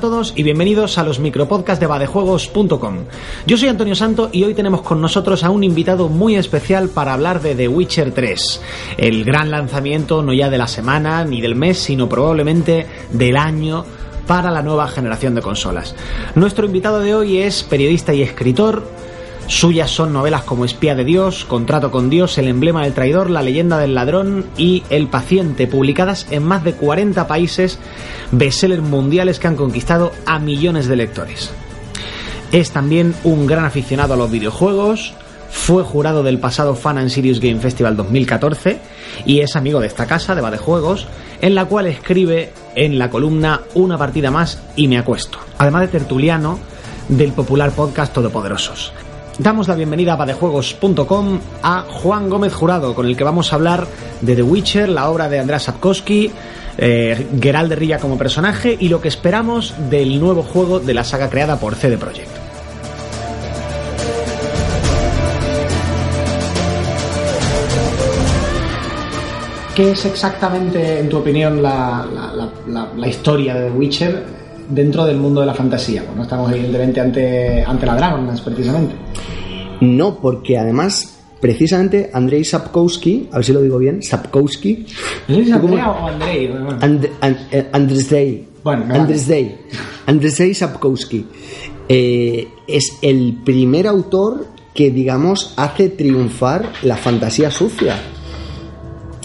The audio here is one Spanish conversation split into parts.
todos y bienvenidos a los micropodcasts de badejuegos.com. Yo soy Antonio Santo y hoy tenemos con nosotros a un invitado muy especial para hablar de The Witcher 3, el gran lanzamiento no ya de la semana ni del mes, sino probablemente del año para la nueva generación de consolas. Nuestro invitado de hoy es periodista y escritor, Suyas son novelas como Espía de Dios, Contrato con Dios, El emblema del traidor, La leyenda del ladrón y El paciente, publicadas en más de 40 países, bestsellers mundiales que han conquistado a millones de lectores. Es también un gran aficionado a los videojuegos, fue jurado del pasado Fan and Serious Game Festival 2014 y es amigo de esta casa, de Juegos, en la cual escribe en la columna Una partida más y me acuesto, además de tertuliano del popular podcast Todopoderosos. Damos la bienvenida a padejuegos.com a Juan Gómez Jurado, con el que vamos a hablar de The Witcher, la obra de András Sapkowski, eh, Geralt de Rilla como personaje y lo que esperamos del nuevo juego de la saga creada por CD Projekt. ¿Qué es exactamente, en tu opinión, la, la historia de The Witcher dentro del mundo de la fantasía. Pues no estamos evidentemente ante, ante la Dragonlance, precisamente. No, porque además precisamente Andrei Sapkowski, a ver si lo digo bien, Sapkowski. ¿No es Andrea o Andrei? And, eh, Andrzej. Bueno, Andrzej. Andrzej Sapkowski. Eh, es el primer autor que, digamos, hace triunfar la fantasía sucia.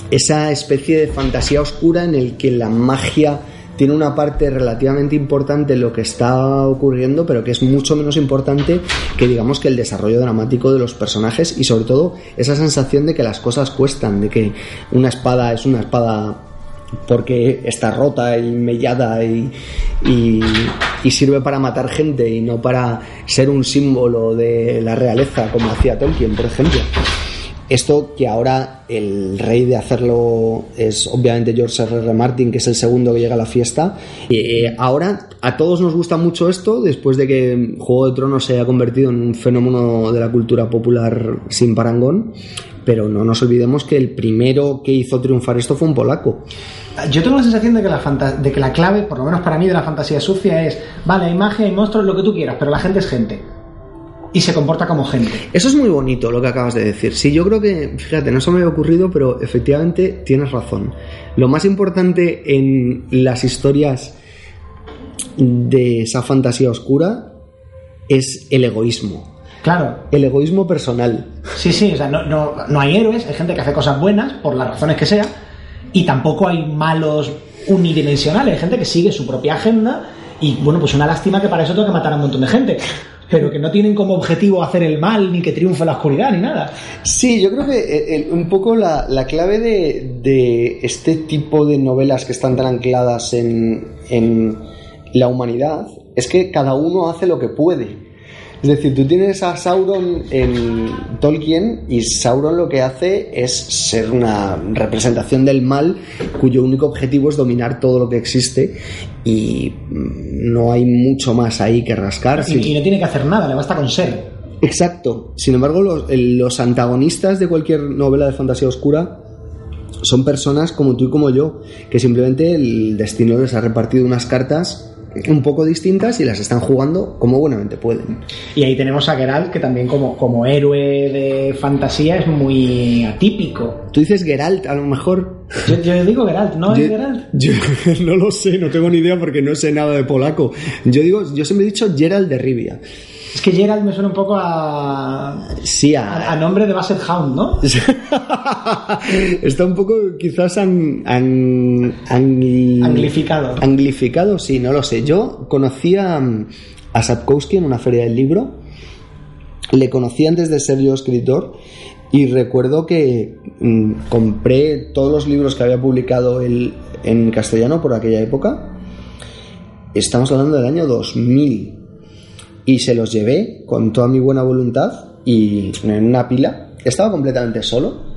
Esa especie de fantasía oscura en el que la magia tiene una parte relativamente importante en lo que está ocurriendo, pero que es mucho menos importante que digamos que el desarrollo dramático de los personajes y sobre todo esa sensación de que las cosas cuestan, de que una espada es una espada porque está rota y mellada y, y, sirve para matar gente y no para ser un símbolo de la realeza como hacía Tolkien, por ejemplo. Esto que ahora el rey de hacerlo es obviamente George R. R. Martin, que es el segundo que llega a la fiesta. Y eh, ahora a todos nos gusta mucho esto, después de que Juego de Tronos se haya convertido en un fenómeno de la cultura popular sin parangón. Pero no nos olvidemos que el primero que hizo triunfar esto fue un polaco. Yo tengo la sensación de que la, de que la clave, por lo menos para mí, de la fantasía sucia es, vale, hay magia, hay monstruos, lo que tú quieras, pero la gente es gente y se comporta como gente. Eso es muy bonito lo que acabas de decir. Sí, yo creo que, fíjate, no se me había ocurrido, pero efectivamente tienes razón. Lo más importante en las historias de esa fantasía oscura es el egoísmo. Claro. El egoísmo personal. Sí, sí, o sea, no, no, no hay héroes, hay gente que hace cosas buenas, por las razones que sea, y tampoco hay malos unidimensionales, hay gente que sigue su propia agenda, y bueno, pues una lástima que para eso tengo que matar a un montón de gente pero que no tienen como objetivo hacer el mal, ni que triunfe la oscuridad, ni nada. Sí, yo creo que eh, un poco la, clave de, este tipo de novelas que están tan ancladas en, en la humanidad es que cada uno hace lo que puede. Es decir, tú tienes a Sauron en Tolkien y Sauron lo que hace es ser una representación del mal cuyo único objetivo es dominar todo lo que existe y no hay mucho más ahí que rascar. Y, no tiene que hacer nada, le basta con ser. Exacto. Sin embargo, los, los antagonistas de cualquier novela de fantasía oscura son personas como tú y como yo, que simplemente el destino les ha repartido unas cartas un poco distintas y las están jugando como buenamente pueden. Y ahí tenemos a Geralt, que también como, como héroe de fantasía es muy atípico. Tú dices Geralt, a lo mejor. Yo, digo Geralt, ¿no es Geralt? Yo no lo sé, no tengo ni idea porque no sé nada de polaco. Yo digo, yo siempre he dicho Geralt de Rivia. Es que Gerald me suena un poco a. Sí, a. a, nombre de Basset Hound, ¿no? Está un poco quizás an, anglificado. Anglificado, sí, no lo sé. Yo conocía a Sapkowski en una feria del libro. Le conocí antes de ser yo escritor. Y recuerdo que mm, compré todos los libros que había publicado él en castellano por aquella época. Estamos hablando del año 2000 y se los llevé con toda mi buena voluntad y en una pila. Estaba completamente solo.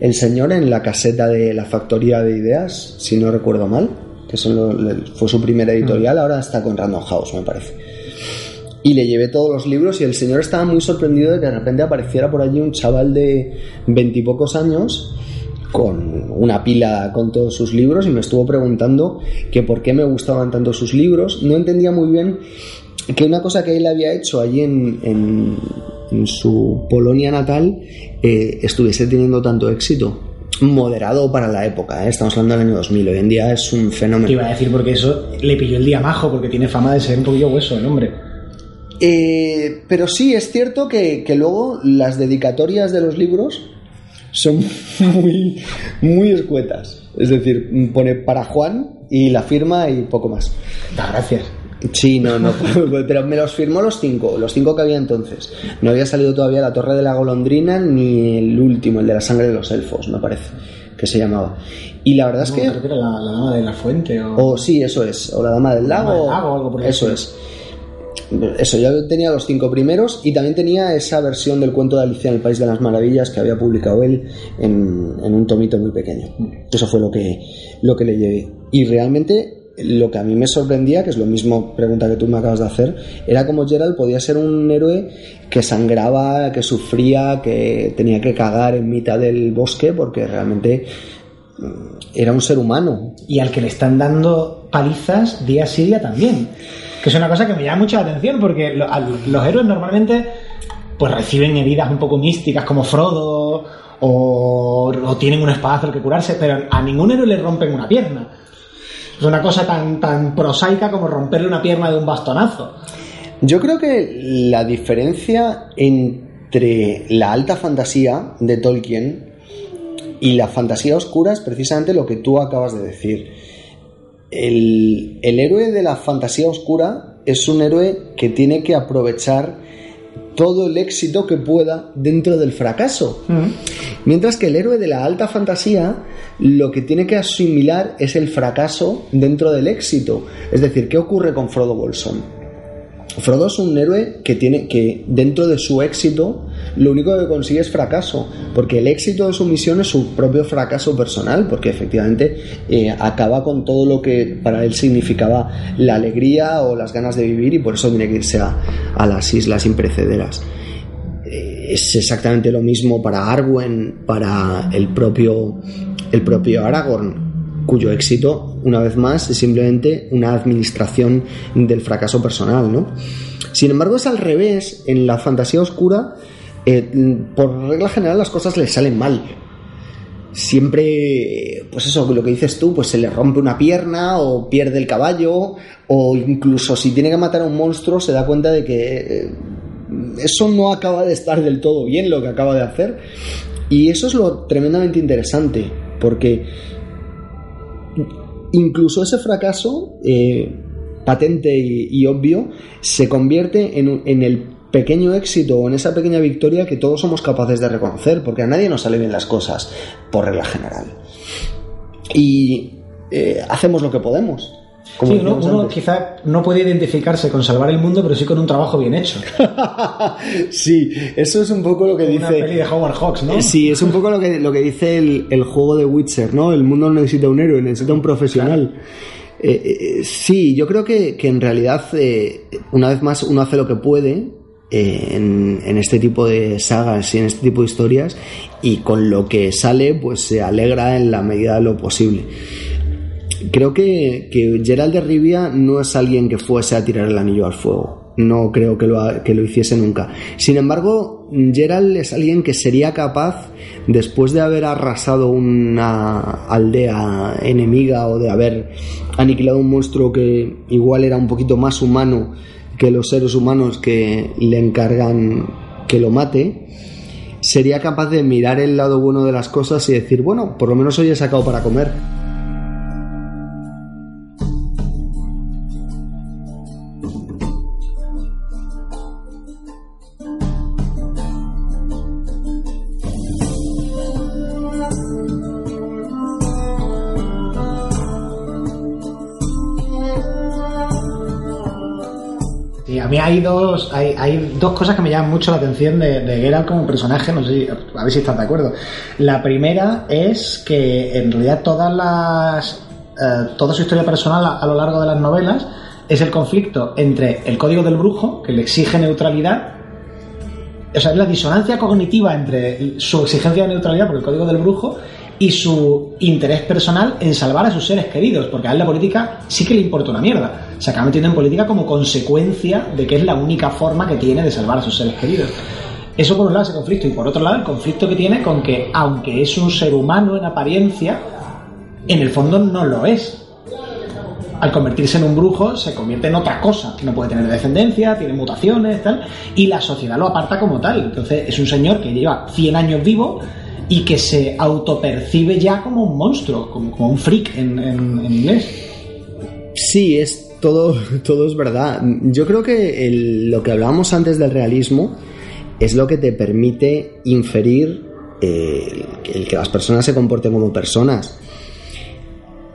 El señor en la caseta de la factoría de ideas, si no recuerdo mal, que fue su primera editorial, mm. ahora está con Random House, me parece. Y le llevé todos los libros y el señor estaba muy sorprendido de que de repente apareciera por allí un chaval de veintipocos años con una pila con todos sus libros y me estuvo preguntando que por qué me gustaban tanto sus libros. No entendía muy bien que una cosa que él había hecho allí en, en, su Polonia natal eh, estuviese teniendo tanto éxito. Moderado para la época, ¿eh? estamos hablando del año 2000. Hoy en día es un fenómeno. Te iba a decir porque eso le pilló el día majo, porque tiene fama de ser un poquillo hueso el hombre. Eh, pero sí, es cierto que, que, luego las dedicatorias de los libros son muy, muy escuetas. Es decir, pone para Juan y la firma y poco más. Da gracias. Sí, no, no, pero me los firmó los cinco, los cinco que había entonces. No había salido todavía la Torre de la Golondrina ni el último, el de la sangre de los elfos, me parece, que se llamaba. Y la verdad es que... Creo que era la, Dama de la Fuente o... o... sí, eso es, o la Dama del Lago. Dama del Lago o algo por Eso es. Eso, yo tenía los cinco primeros y también tenía esa versión del cuento de Alicia en el País de las Maravillas que había publicado él en, en un tomito muy pequeño. Eso fue lo que, lo que le llevé. Y realmente lo que a mí me sorprendía, que es lo mismo pregunta que tú me acabas de hacer, era como Gerald podía ser un héroe que sangraba, que sufría, que tenía que cagar en mitad del bosque, porque realmente mm, era un ser humano. Y al que le están dando palizas día sí día también. Que es una cosa que me llama mucho la atención, porque los héroes normalmente pues reciben heridas un poco místicas como Frodo o, o tienen un espadazo al que curarse, pero a ningún héroe le rompen una pierna. Es una cosa tan, tan prosaica como romperle una pierna de un bastonazo. Yo creo que la diferencia entre la alta fantasía de Tolkien y la fantasía oscura es precisamente lo que tú acabas de decir. El, el héroe de la fantasía oscura es un héroe que tiene que aprovechar todo el éxito que pueda dentro del fracaso. Mientras que el héroe de la alta fantasía lo que tiene que asimilar es el fracaso dentro del éxito. Es decir, ¿qué ocurre con Frodo Bolson? Frodo es un héroe que tiene que dentro de su éxito lo único que consigue es fracaso, porque el éxito de su misión es su propio fracaso personal, porque efectivamente eh, acaba con todo lo que para él significaba la alegría o las ganas de vivir y por eso tiene que irse a, las islas imprecederas. Eh, es exactamente lo mismo para Arwen, para el propio el propio Aragorn cuyo éxito, una vez más, es simplemente una administración del fracaso personal, ¿no? Sin embargo, es al revés, en la fantasía oscura, eh, por regla general las cosas le salen mal. Siempre, pues eso, lo que dices tú, pues se le rompe una pierna o pierde el caballo o incluso si tiene que matar a un monstruo se da cuenta de que eh, eso no acaba de estar del todo bien lo que acaba de hacer. Y eso es lo tremendamente interesante, porque incluso ese fracaso eh, patente y, obvio se convierte en, el pequeño éxito o en esa pequeña victoria que todos somos capaces de reconocer, porque a nadie nos salen bien las cosas, por regla general. Y eh, hacemos lo que podemos. sí, uno, quizá no puede identificarse con salvar el mundo, pero sí con un trabajo bien hecho. sí, eso es un poco lo que dice. Una peli de Howard Hawks, ¿no? Sí, es un poco lo que, lo que dice el, juego de Witcher, ¿no? El mundo no necesita un héroe, necesita un profesional. Eh, eh, sí, yo creo que, en realidad, eh, una vez más, uno hace lo que puede en, en, este tipo de sagas y en este tipo de historias y con lo que sale pues se alegra en la medida de lo posible creo que, que Gerald de Rivia no es alguien que fuese a tirar el anillo al fuego. No creo que lo, que lo hiciese nunca. Sin embargo, Gerald es alguien que sería capaz, después de haber arrasado una aldea enemiga o de haber aniquilado un monstruo que igual era un poquito más humano que los seres humanos que le encargan que lo mate, sería capaz de mirar el lado bueno de las cosas y decir, bueno, por lo menos hoy he sacado para comer. Hay dos, hay, hay, dos cosas que me llaman mucho la atención de, de como personaje, no sé, a ver si estás de acuerdo. La primera es que en realidad todas las, eh, toda su historia personal a, a, lo largo de las novelas es el conflicto entre el código del brujo, que le exige neutralidad, o sea, es la disonancia cognitiva entre su exigencia de neutralidad por el código del brujo y su interés personal en salvar a sus seres queridos, porque a él la política sí que le importa una mierda. Se acaba metiendo en política como consecuencia de que es la única forma que tiene de salvar a sus seres queridos. Eso por un lado ese conflicto y por otro lado el conflicto que tiene con que aunque es un ser humano en apariencia, en el fondo no lo es. Al convertirse en un brujo se convierte en otra cosa. No puede tener descendencia, tiene mutaciones, tal, y la sociedad lo aparta como tal. Entonces es un señor que lleva 100 años vivo y que se autopercibe ya como un monstruo, como, un freak en, inglés. Sí, es todo, todo es verdad. Yo creo que lo que hablábamos antes del realismo es lo que te permite inferir eh, el que las personas se comporten como personas.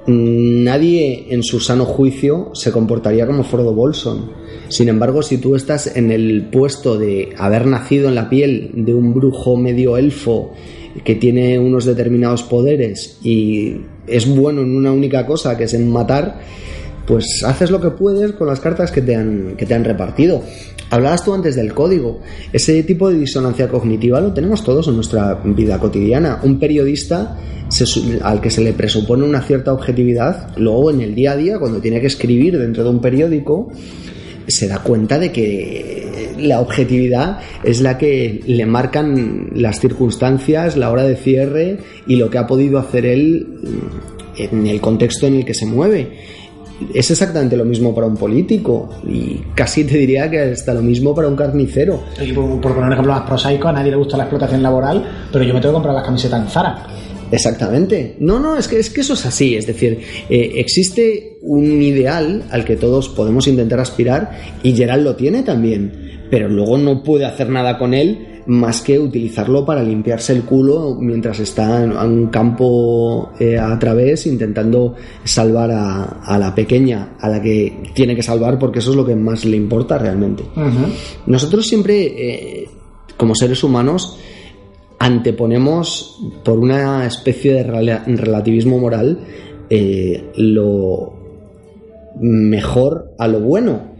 Nadie en su sano juicio se comportaría como Frodo Bolson. Sin embargo, si tú estás en el puesto de haber nacido en la piel de un brujo medio elfo que tiene unos determinados poderes y es bueno en una única cosa, que es en matar, pues haces lo que puedes con las cartas que te han, que te han repartido. Hablabas tú antes del código. Ese tipo de disonancia cognitiva lo tenemos todos en nuestra vida cotidiana. Un periodista al que se le presupone una cierta objetividad, luego en el día a día, cuando tiene que escribir dentro de un periódico, se da cuenta de que la objetividad es la que le marcan las circunstancias, la hora de cierre y lo que ha podido hacer él en el contexto en el que se mueve es exactamente lo mismo para un político y casi te diría que está lo mismo para un carnicero. por, poner un ejemplo más prosaico, a nadie le gusta la explotación laboral, pero yo me tengo que comprar las camisetas en Zara. Exactamente. No, no, es que, es que eso es así. Es decir, eh, existe un ideal al que todos podemos intentar aspirar y Gerald lo tiene también, pero luego no puede hacer nada con él más que utilizarlo para limpiarse el culo mientras está en un campo eh, a través intentando salvar a, la pequeña, a la que tiene que salvar porque eso es lo que más le importa realmente. Nosotros siempre, eh, como seres humanos, anteponemos por una especie de relativismo moral eh, lo mejor a lo bueno.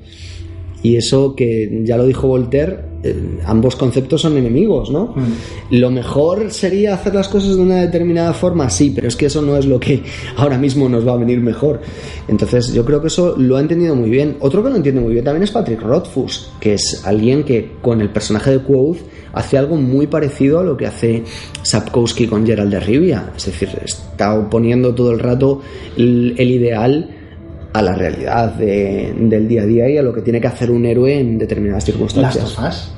Y eso que ya lo dijo Voltaire, eh, ambos conceptos son enemigos, ¿no? Mm. Lo mejor sería hacer las cosas de una determinada forma, sí, pero es que eso no es lo que ahora mismo nos va a venir mejor. Entonces, yo creo que eso lo ha entendido muy bien. Otro que lo entiende muy bien también es Patrick Rothfuss, que es alguien que con el personaje de Quoth hace algo muy parecido a lo que hace Sapkowski con Gerald de Rivia. Es decir, está oponiendo todo el rato el ideal a la realidad del día a día y a lo que tiene que hacer un héroe en determinadas circunstancias. ¿Las?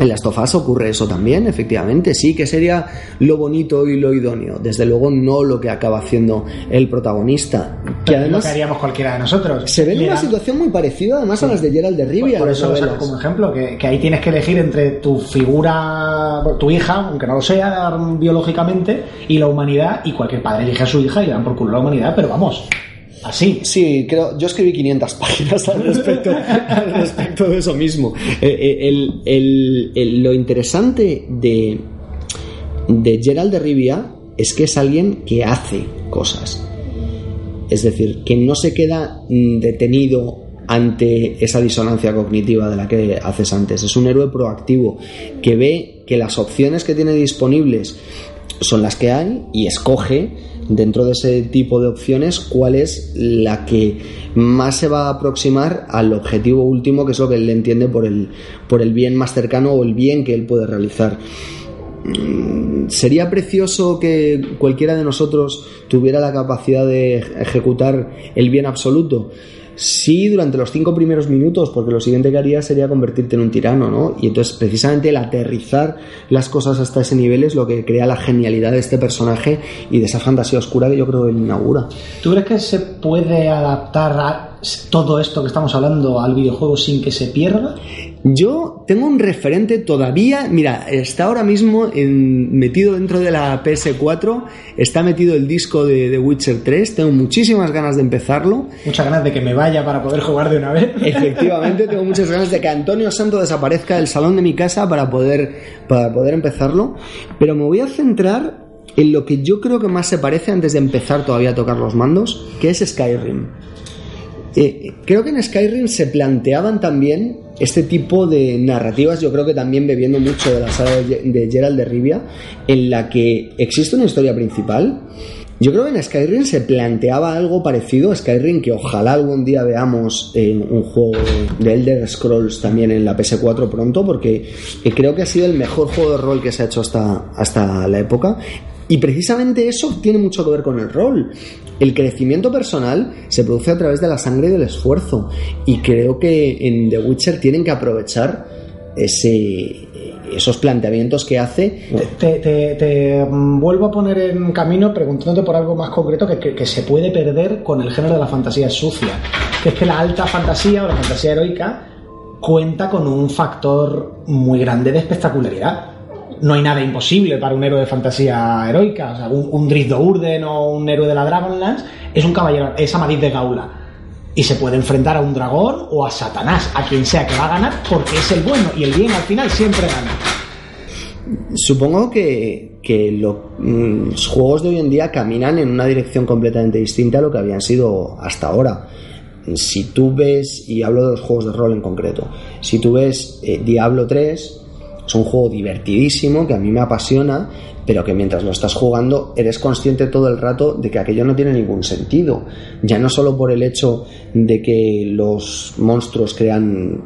En las tofas ocurre eso también, efectivamente, sí, que sería lo bonito y lo idóneo. Desde luego no lo que acaba haciendo el protagonista. Que además lo que haríamos cualquiera de nosotros. Se ve en una situación muy parecida además a las de Gerald de Rivia. Por, eso lo saco como ejemplo, que, que, ahí tienes que elegir entre tu figura, tu hija, aunque no lo sea biológicamente, y la humanidad, y cualquier padre elige a su hija y le dan por culo la humanidad, pero vamos, ¿Así? Sí, creo, yo escribí 500 páginas al respecto, al respecto de eso mismo. Eh, eh, lo interesante de, de Gerald de Rivia es que es alguien que hace cosas. Es decir, que no se queda mm, detenido ante esa disonancia cognitiva de la que haces antes. Es un héroe proactivo que ve que las opciones que tiene disponibles son las que hay y escoge dentro de ese tipo de opciones cuál es la que más se va a aproximar al objetivo último, que es lo que él entiende por el, por el bien más cercano o el bien que él puede realizar. Mm, sería precioso que cualquiera de nosotros tuviera la capacidad de ejecutar el bien absoluto. Sí, durante los cinco primeros minutos, porque lo siguiente que haría sería convertirte en un tirano, ¿no? Y entonces, precisamente el aterrizar las cosas hasta ese nivel es lo que crea la genialidad de este personaje y de esa fantasía oscura que yo creo que él inaugura. ¿Tú crees que se puede adaptar a todo esto que estamos hablando al videojuego sin que se pierda? Yo tengo un referente todavía, mira, está ahora mismo metido dentro de la PS4, está metido el disco de The Witcher 3, tengo muchísimas ganas de empezarlo. Muchas ganas de que me vaya para poder jugar de una vez. Efectivamente, tengo muchas ganas de que Antonio Santo desaparezca del salón de mi casa para poder, para poder empezarlo, pero me voy a centrar en lo que yo creo que más se parece antes de empezar todavía a tocar los mandos, que es Skyrim. Eh, creo que en Skyrim se planteaban también este tipo de narrativas, yo creo que también bebiendo mucho de la saga de Gerald de Rivia, en la que existe una historia principal. Yo creo que en Skyrim se planteaba algo parecido a Skyrim, que ojalá algún día veamos en un juego de Elder Scrolls también en la PS4 pronto, porque creo que ha sido el mejor juego de rol que se ha hecho hasta, hasta la época. Y precisamente eso tiene mucho que ver con el rol. El crecimiento personal se produce a través de la sangre y del esfuerzo. Y creo que en The Witcher tienen que aprovechar ese, esos planteamientos que hace. Te, vuelvo a poner en camino preguntándote por algo más concreto que, se puede perder con el género de la fantasía sucia. Que es que la alta fantasía o la fantasía heroica cuenta con un factor muy grande de espectacularidad no hay nada imposible para un héroe de fantasía heroica. O sea, un, un Drift Urden o un héroe de la Dragonlance es un caballero, es Amadís de Gaula. Y se puede enfrentar a un dragón o a Satanás, a quien sea que va a ganar, porque es el bueno y el bien al final siempre gana. Supongo que, mm, los juegos de hoy en día caminan en una dirección completamente distinta a lo que habían sido hasta ahora. Si tú ves, y hablo de los juegos de rol en concreto, si tú ves eh, Diablo 3, es un juego divertidísimo que a mí me apasiona, pero que mientras lo estás jugando eres consciente todo el rato de que aquello no tiene ningún sentido. Ya no solo por el hecho de que los monstruos crean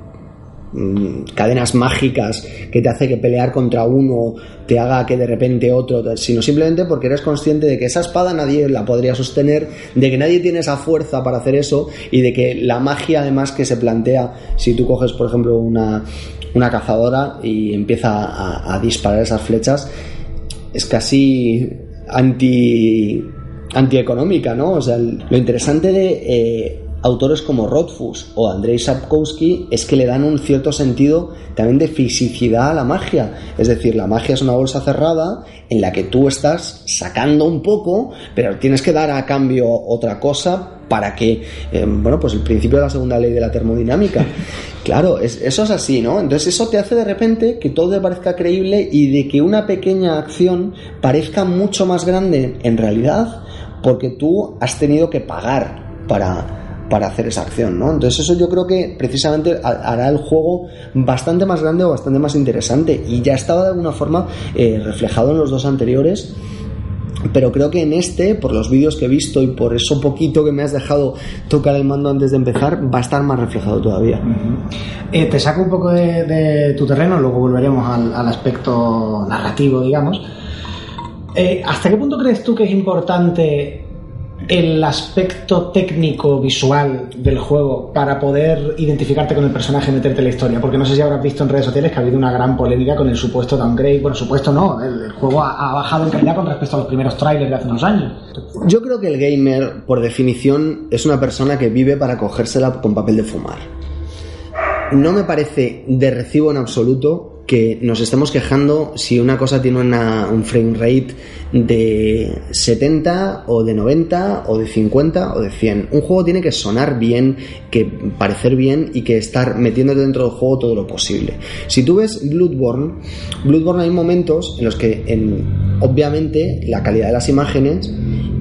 mm, cadenas mágicas que te hace que pelear contra uno te haga que de repente otro, sino simplemente porque eres consciente de que esa espada nadie la podría sostener, de que nadie tiene esa fuerza para hacer eso y de que la magia además que se plantea si tú coges por ejemplo una, una cazadora y empieza a, disparar esas flechas, es casi anti antieconómica, ¿no? O sea, lo interesante de eh, autores como Rothfuss o Andrei Sapkowski es que le dan un cierto sentido también de fisicidad a la magia. Es decir, la magia es una bolsa cerrada en la que tú estás sacando un poco, pero tienes que dar a cambio otra cosa para que, eh, bueno, pues el principio de la segunda ley de la termodinámica. Claro, eso es así, ¿no? Entonces eso te hace de repente que todo te parezca creíble y de que una pequeña acción parezca mucho más grande en realidad porque tú has tenido que pagar para, para hacer esa acción, ¿no? Entonces eso yo creo que precisamente hará el juego bastante más grande o bastante más interesante y ya estaba de alguna forma eh, reflejado en los dos anteriores pero creo que en este, por los vídeos que he visto y por eso poquito que me has dejado tocar el mando antes de empezar, va a estar más reflejado todavía. Eh, te saco un poco de, tu terreno, luego volveremos al, aspecto narrativo, digamos. Eh, ¿Hasta qué punto crees tú que es importante el aspecto técnico visual del juego para poder identificarte con el personaje y meterte en la historia. Porque no sé si habrás visto en redes sociales que ha habido una gran polémica con el supuesto downgrade. Bueno supuesto no el, juego ha, bajado en calidad con respecto a los primeros trailers de hace unos años. Yo creo que el gamer por definición es una persona que vive para cogérsela con papel de fumar. No me parece de recibo en absoluto que nos estemos quejando si una cosa tiene un frame rate de 70 o de 90 o de 50 o de 100. Un juego tiene que sonar bien, que parecer bien y que estar metiéndote dentro del juego todo lo posible. Si tú ves Bloodborne, Bloodborne hay momentos en los que en, obviamente la calidad de las imágenes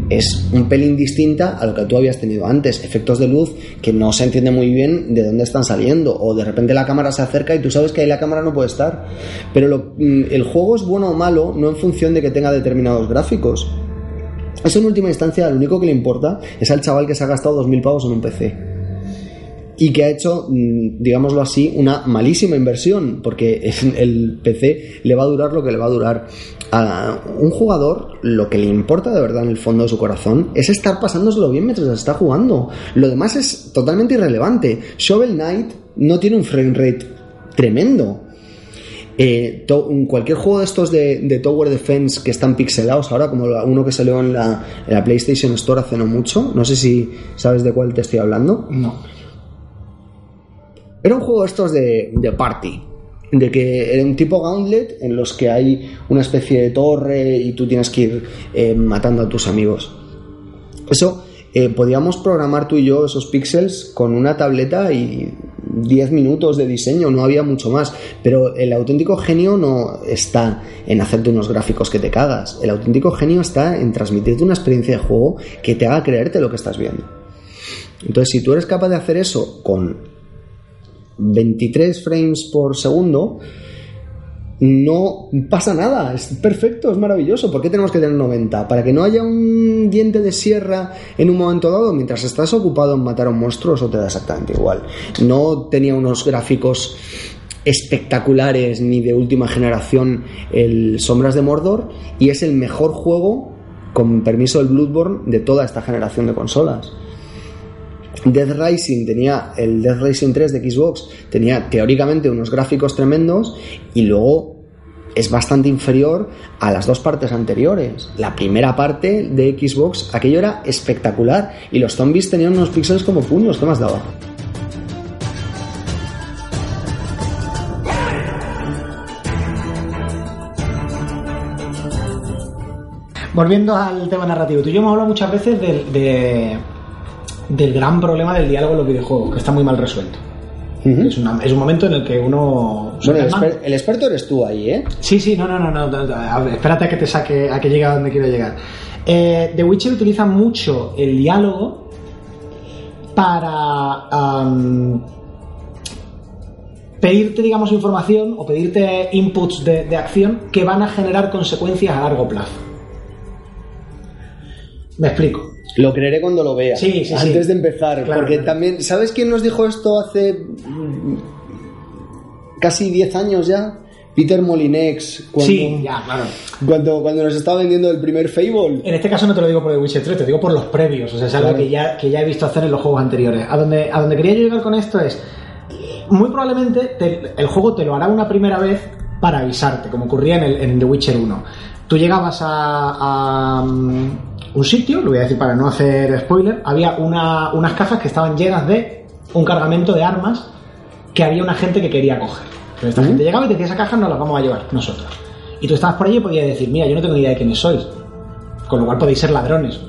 es un pelín distinta a lo que tú habías tenido antes. Efectos de luz que no se entiende muy bien de dónde están saliendo. O de repente la cámara se acerca y tú sabes que ahí la cámara no puede estar. Pero mm, el juego es bueno o malo no en función de que tenga determinados gráficos. Eso en última instancia lo único que le importa es al chaval que se ha gastado 2.000 pavos en un PC y que ha hecho, mm, digámoslo así, una malísima inversión, porque el PC le va a durar lo que le va a durar. A un jugador, lo que le importa de verdad en el fondo de su corazón es estar pasándoselo bien mientras está jugando. Lo demás es totalmente irrelevante. Shovel Knight no tiene un frame rate tremendo. Eh, cualquier juego de estos de, Tower Defense que están pixelados ahora, como uno que salió en la, en la PlayStation Store hace no mucho, no sé si sabes de cuál te estoy hablando. No era un juego de estos de, party, de que era un tipo gauntlet en los que hay una especie de torre y tú tienes que ir eh, matando a tus amigos. Eso eh, podíamos programar tú y yo esos píxeles con una tableta y 10 minutos de diseño, no había mucho más. Pero el auténtico genio no está en hacerte unos gráficos que te cagas. El auténtico genio está en transmitirte una experiencia de juego que te haga creerte lo que estás viendo. Entonces, si tú eres capaz de hacer eso con 23 frames por segundo, no pasa nada, es perfecto, es maravilloso. ¿Por qué tenemos que tener 90? Para que no haya un diente de sierra en un momento dado mientras estás ocupado en matar a un monstruo, eso te da exactamente igual. No tenía unos gráficos espectaculares ni de última generación el Sombras de Mordor y es el mejor juego con permiso del Bloodborne de toda esta generación de consolas. Death Rising tenía el Death Rising 3 de Xbox tenía teóricamente unos gráficos tremendos y luego es bastante inferior a las dos partes anteriores. La primera parte de Xbox, aquello era espectacular y los zombies tenían unos píxeles como puños, ¿qué más daba? Volviendo al tema narrativo, tú y yo hemos hablado muchas veces de, del gran problema del diálogo en los videojuegos, que está muy mal resuelto. es, un momento en el que uno... Bueno, el, experto eres tú ahí, ¿eh? Sí, sí, no, no, no, no, espérate a que te saque, a que llegue a donde quiero llegar. Eh, The Witcher utiliza mucho el diálogo para pedirte, digamos, información o pedirte inputs de acción que van a generar consecuencias a largo plazo. Me explico. Lo creeré cuando lo vea. Sí, sí, antes de empezar. porque también, ¿sabes quién nos dijo esto hace mm, casi 10 años ya? Peter Molinex. Cuando, sí, ya, claro. Cuando, cuando nos estaba vendiendo el primer Fable. En este caso no te lo digo por The Witcher 3, te digo por los previos. O sea, es algo que, ya, que ya he visto hacer en los juegos anteriores. A donde, a donde quería llegar con esto es. Muy probablemente el juego te lo hará una primera vez para avisarte, como ocurría en, el, en The Witcher 1. Tú llegabas a, mm, un sitio, lo voy a decir para no hacer spoiler, había unas cajas que estaban llenas de un cargamento de armas que había una gente que quería coger. Entonces esta gente llegaba y te decía, esa caja no la vamos a llevar nosotros. Y tú estabas por allí y podías decir, mira, yo no tengo ni idea de quiénes sois. Con lo cual podéis ser ladrones.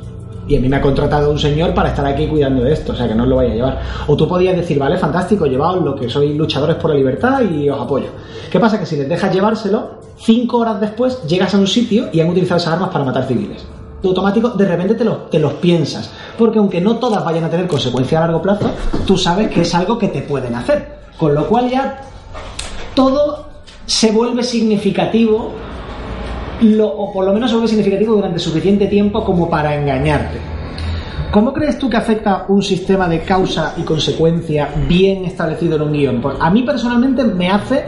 Y a mí me ha contratado un señor para estar aquí cuidando de esto, o sea que no os lo vaya a llevar. O tú podías decir, vale, fantástico, llevaos lo que sois luchadores por la libertad y os apoyo. ¿Qué pasa? Que si les dejas llevárselo, cinco horas después llegas a un sitio y han utilizado esas armas para matar civiles. Tú automático, de repente te, los piensas. Porque aunque no todas vayan a tener consecuencias a largo plazo, tú sabes que es algo que te pueden hacer. Con lo cual ya todo se vuelve significativo, o por lo menos se vuelve significativo durante suficiente tiempo como para engañarte. ¿Cómo crees tú que afecta un sistema de causa y consecuencia bien establecido en un guion? Pues a mí personalmente me hace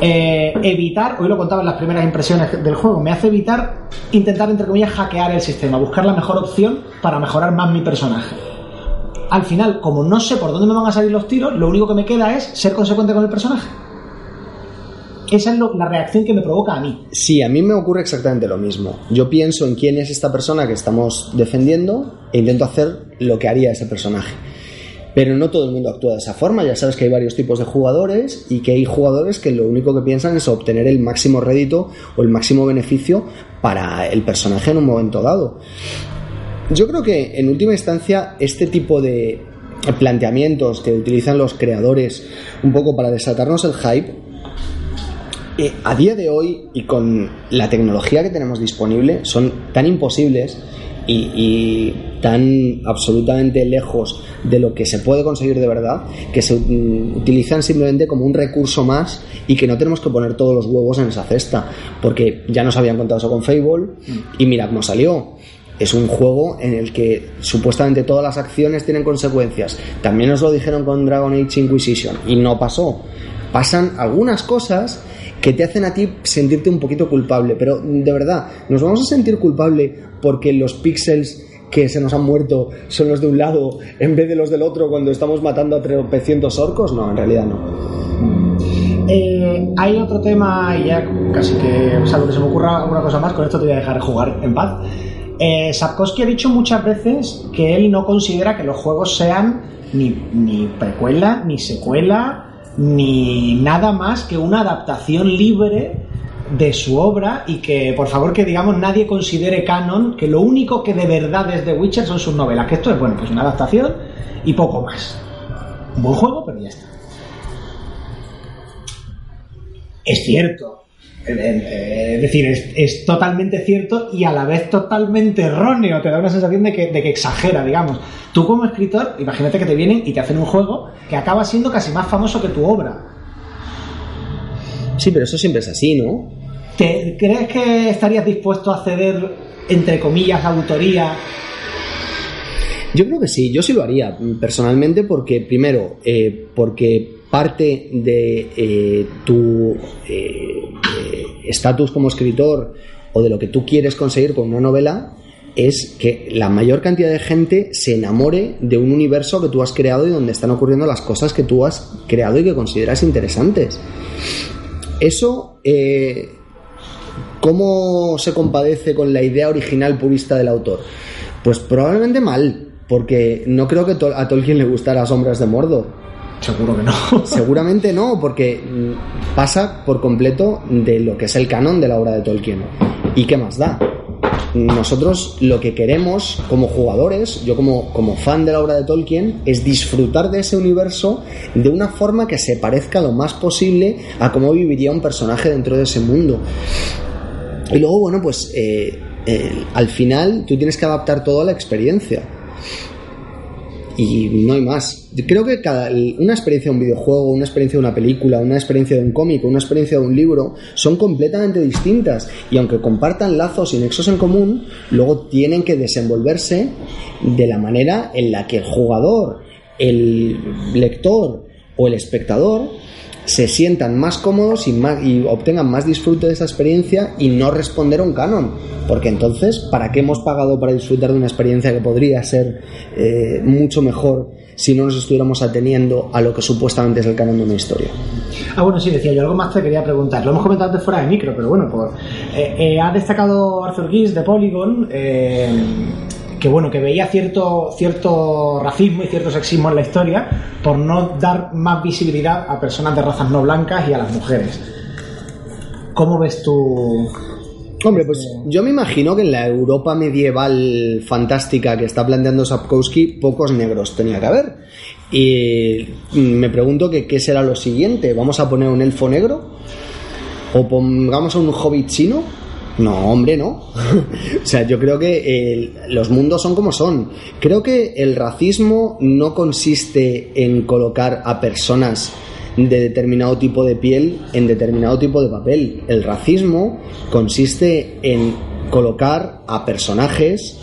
eh, evitar, hoy lo contaba en las primeras impresiones del juego, me hace evitar intentar, entre comillas, hackear el sistema, buscar la mejor opción para mejorar más mi personaje. Al final, como no sé por dónde me van a salir los tiros, lo único que me queda es ser consecuente con el personaje. Esa es la reacción que me provoca a mí. Sí, a mí me ocurre exactamente lo mismo. Yo pienso en quién es esta persona que estamos defendiendo e intento hacer lo que haría ese personaje. Pero no todo el mundo actúa de esa forma, ya sabes que hay varios tipos de jugadores y que hay jugadores que lo único que piensan es obtener el máximo rédito o el máximo beneficio para el personaje en un momento dado. Yo creo que en última instancia este tipo de planteamientos que utilizan los creadores un poco para desatarnos el hype, eh, a día de hoy y con la tecnología que tenemos disponible son tan imposibles y, tan absolutamente lejos de lo que se puede conseguir de verdad que se utilizan simplemente como un recurso más y que no tenemos que poner todos los huevos en esa cesta porque ya nos habían contado eso con Fable y mira cómo salió es un juego en el que supuestamente todas las acciones tienen consecuencias. También nos lo dijeron con Dragon Age Inquisition y no pasó. Pasan algunas cosas que te hacen a ti sentirte un poquito culpable, pero de verdad, ¿nos vamos a sentir culpable porque los píxeles que se nos han muerto son los de un lado en vez de los del otro cuando estamos matando a tropecientos orcos? No, en realidad no. Eh, hay otro tema, y ya casi que, o sea, que se me ocurra alguna cosa más, con esto te voy a dejar jugar en paz. Eh, Sapkowski ha dicho muchas veces que él no considera que los juegos sean ni precuela, ni secuela, ni nada más que una adaptación libre de su obra y que por favor que digamos nadie considere canon que lo único que de verdad es de Witcher son sus novelas, que esto es bueno, pues una adaptación y poco más. Un buen juego, pero ya está. Es cierto es decir, es, totalmente cierto y a la vez totalmente erróneo. Te da una sensación de que, de que, exagera, digamos. Tú como escritor, imagínate que te vienen y te hacen un juego que acaba siendo casi más famoso que tu obra. Sí, pero eso siempre es así, ¿no? ¿Te, ¿Crees que estarías dispuesto a ceder, entre comillas, la autoría yo creo que sí, yo sí lo haría personalmente porque, primero, eh, porque parte de eh, tu eh, estatus como escritor o de lo que tú quieres conseguir con una novela es que la mayor cantidad de gente se enamore de un universo que tú has creado y donde están ocurriendo las cosas que tú has creado y que consideras interesantes. Eso, ¿cómo se compadece con la idea original purista del autor? Pues probablemente mal, porque no creo que a Tolkien le gustara Sombras de Mordor. Seguro que no. Seguramente no, porque mm, pasa por completo de lo que es el canon de la obra de Tolkien. ¿Y qué más da? Nosotros lo que queremos como jugadores, yo como, como fan de la obra de Tolkien, es disfrutar de ese universo de una forma que se parezca lo más posible a cómo viviría un personaje dentro de ese mundo. Y luego, bueno, pues eh, eh, al final tú tienes que adaptar todo a la experiencia y no hay más. Creo que cada, una experiencia de un videojuego, una experiencia de una película, una experiencia de un cómic, una experiencia de un libro son completamente distintas y aunque compartan lazos y nexos en común, luego tienen que desenvolverse de la manera en la que el jugador, el lector o el espectador se sientan más cómodos y, más, y obtengan más disfrute de esa experiencia y no responder a un canon. Porque entonces, ¿para qué hemos pagado para disfrutar de una experiencia que podría ser eh, mucho mejor si no nos estuviéramos ateniendo a lo que supuestamente es el canon de una historia? Ah, bueno, sí, decía yo algo más te quería preguntar. Lo hemos comentado antes fuera de micro, pero bueno, pues, eh, eh, ha destacado Arthur Gies de Polygon que bueno, que veía cierto, cierto racismo y cierto sexismo en la historia por no dar más visibilidad a personas de razas no blancas y a las mujeres. ¿Cómo ves tú? Hombre, pues yo me imagino que en la Europa medieval fantástica que está planteando Sapkowski, pocos negros tenía que haber. Y me pregunto que qué será lo siguiente. ¿Vamos a poner un elfo negro? ¿O pongamos a un hobbit chino? No, hombre, no. o sea, yo creo que los mundos son como son. Creo que el racismo no consiste en colocar a personas de determinado tipo de piel en determinado tipo de papel. El racismo consiste en colocar a personajes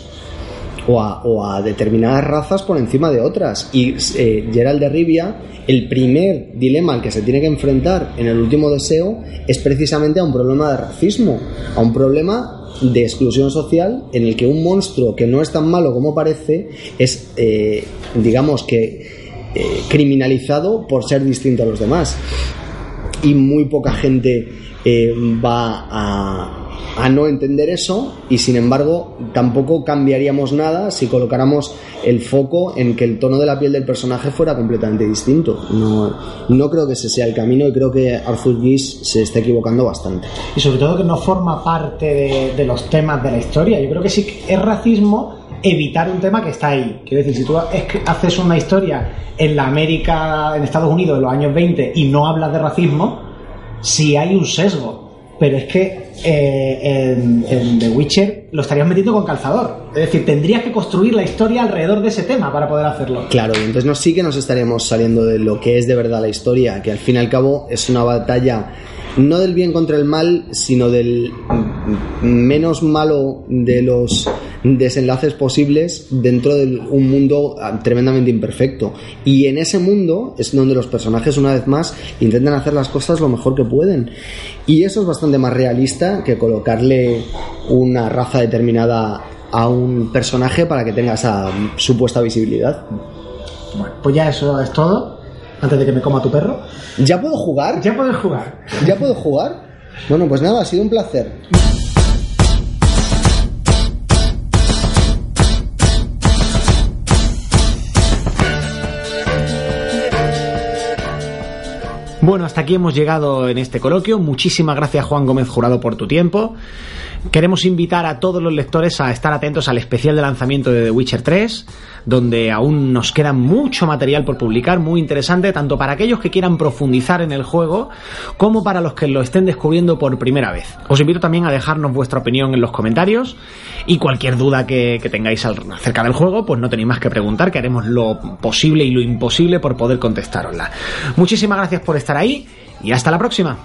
o a, determinadas razas por encima de otras. Y eh, Gerald de Rivia, el primer dilema al que se tiene que enfrentar en el último deseo es precisamente a un problema de racismo, a un problema de exclusión social en el que un monstruo que no es tan malo como parece es, eh, digamos que, eh, criminalizado por ser distinto a los demás. Y muy poca gente va a, a no entender eso y sin embargo tampoco cambiaríamos nada si colocáramos el foco en que el tono de la piel del personaje fuera completamente distinto. No, no creo que ese sea el camino y creo que Arthur Gies se está equivocando bastante. Y sobre todo que no forma parte de, los temas de la historia. Yo creo que sí que es racismo evitar un tema que está ahí. Quiero decir, si tú haces una historia en la América, en Estados Unidos de los años 20 y no hablas de racismo, si hay un sesgo pero es que eh, en, The Witcher lo estarías metiendo con calzador. Es decir, tendrías que construir la historia alrededor de ese tema para poder hacerlo. Claro, y entonces no, sí que nos estaríamos saliendo de lo que es de verdad la historia, que al fin y al cabo es una batalla no del bien contra el mal, sino del menos malo de los desenlaces posibles dentro de un mundo ah, tremendamente imperfecto. Y en ese mundo es donde los personajes, una vez más, intentan hacer las cosas lo mejor que pueden. Y eso es bastante más realista que colocarle una raza determinada a un personaje para que tenga esa supuesta visibilidad. Bueno, pues ya eso es todo antes de que me coma tu perro. ¿Ya puedo jugar? Ya puedes jugar. ¿Ya puedo jugar? Bueno, pues nada, ha sido un placer. Bueno, hasta aquí hemos llegado en este coloquio. Muchísimas gracias Juan Gómez Jurado por tu tiempo. Queremos invitar a todos los lectores a estar atentos al especial de lanzamiento de The Witcher 3, donde aún nos queda mucho material por publicar, muy interesante, tanto para aquellos que quieran profundizar en el juego, como para los que lo estén descubriendo por primera vez. Os invito también a dejarnos vuestra opinión en los comentarios y cualquier duda que, tengáis acerca del juego, pues no tenéis más que preguntar, que haremos lo posible y lo imposible por poder contestarosla. Muchísimas gracias por estar ahí y hasta la próxima.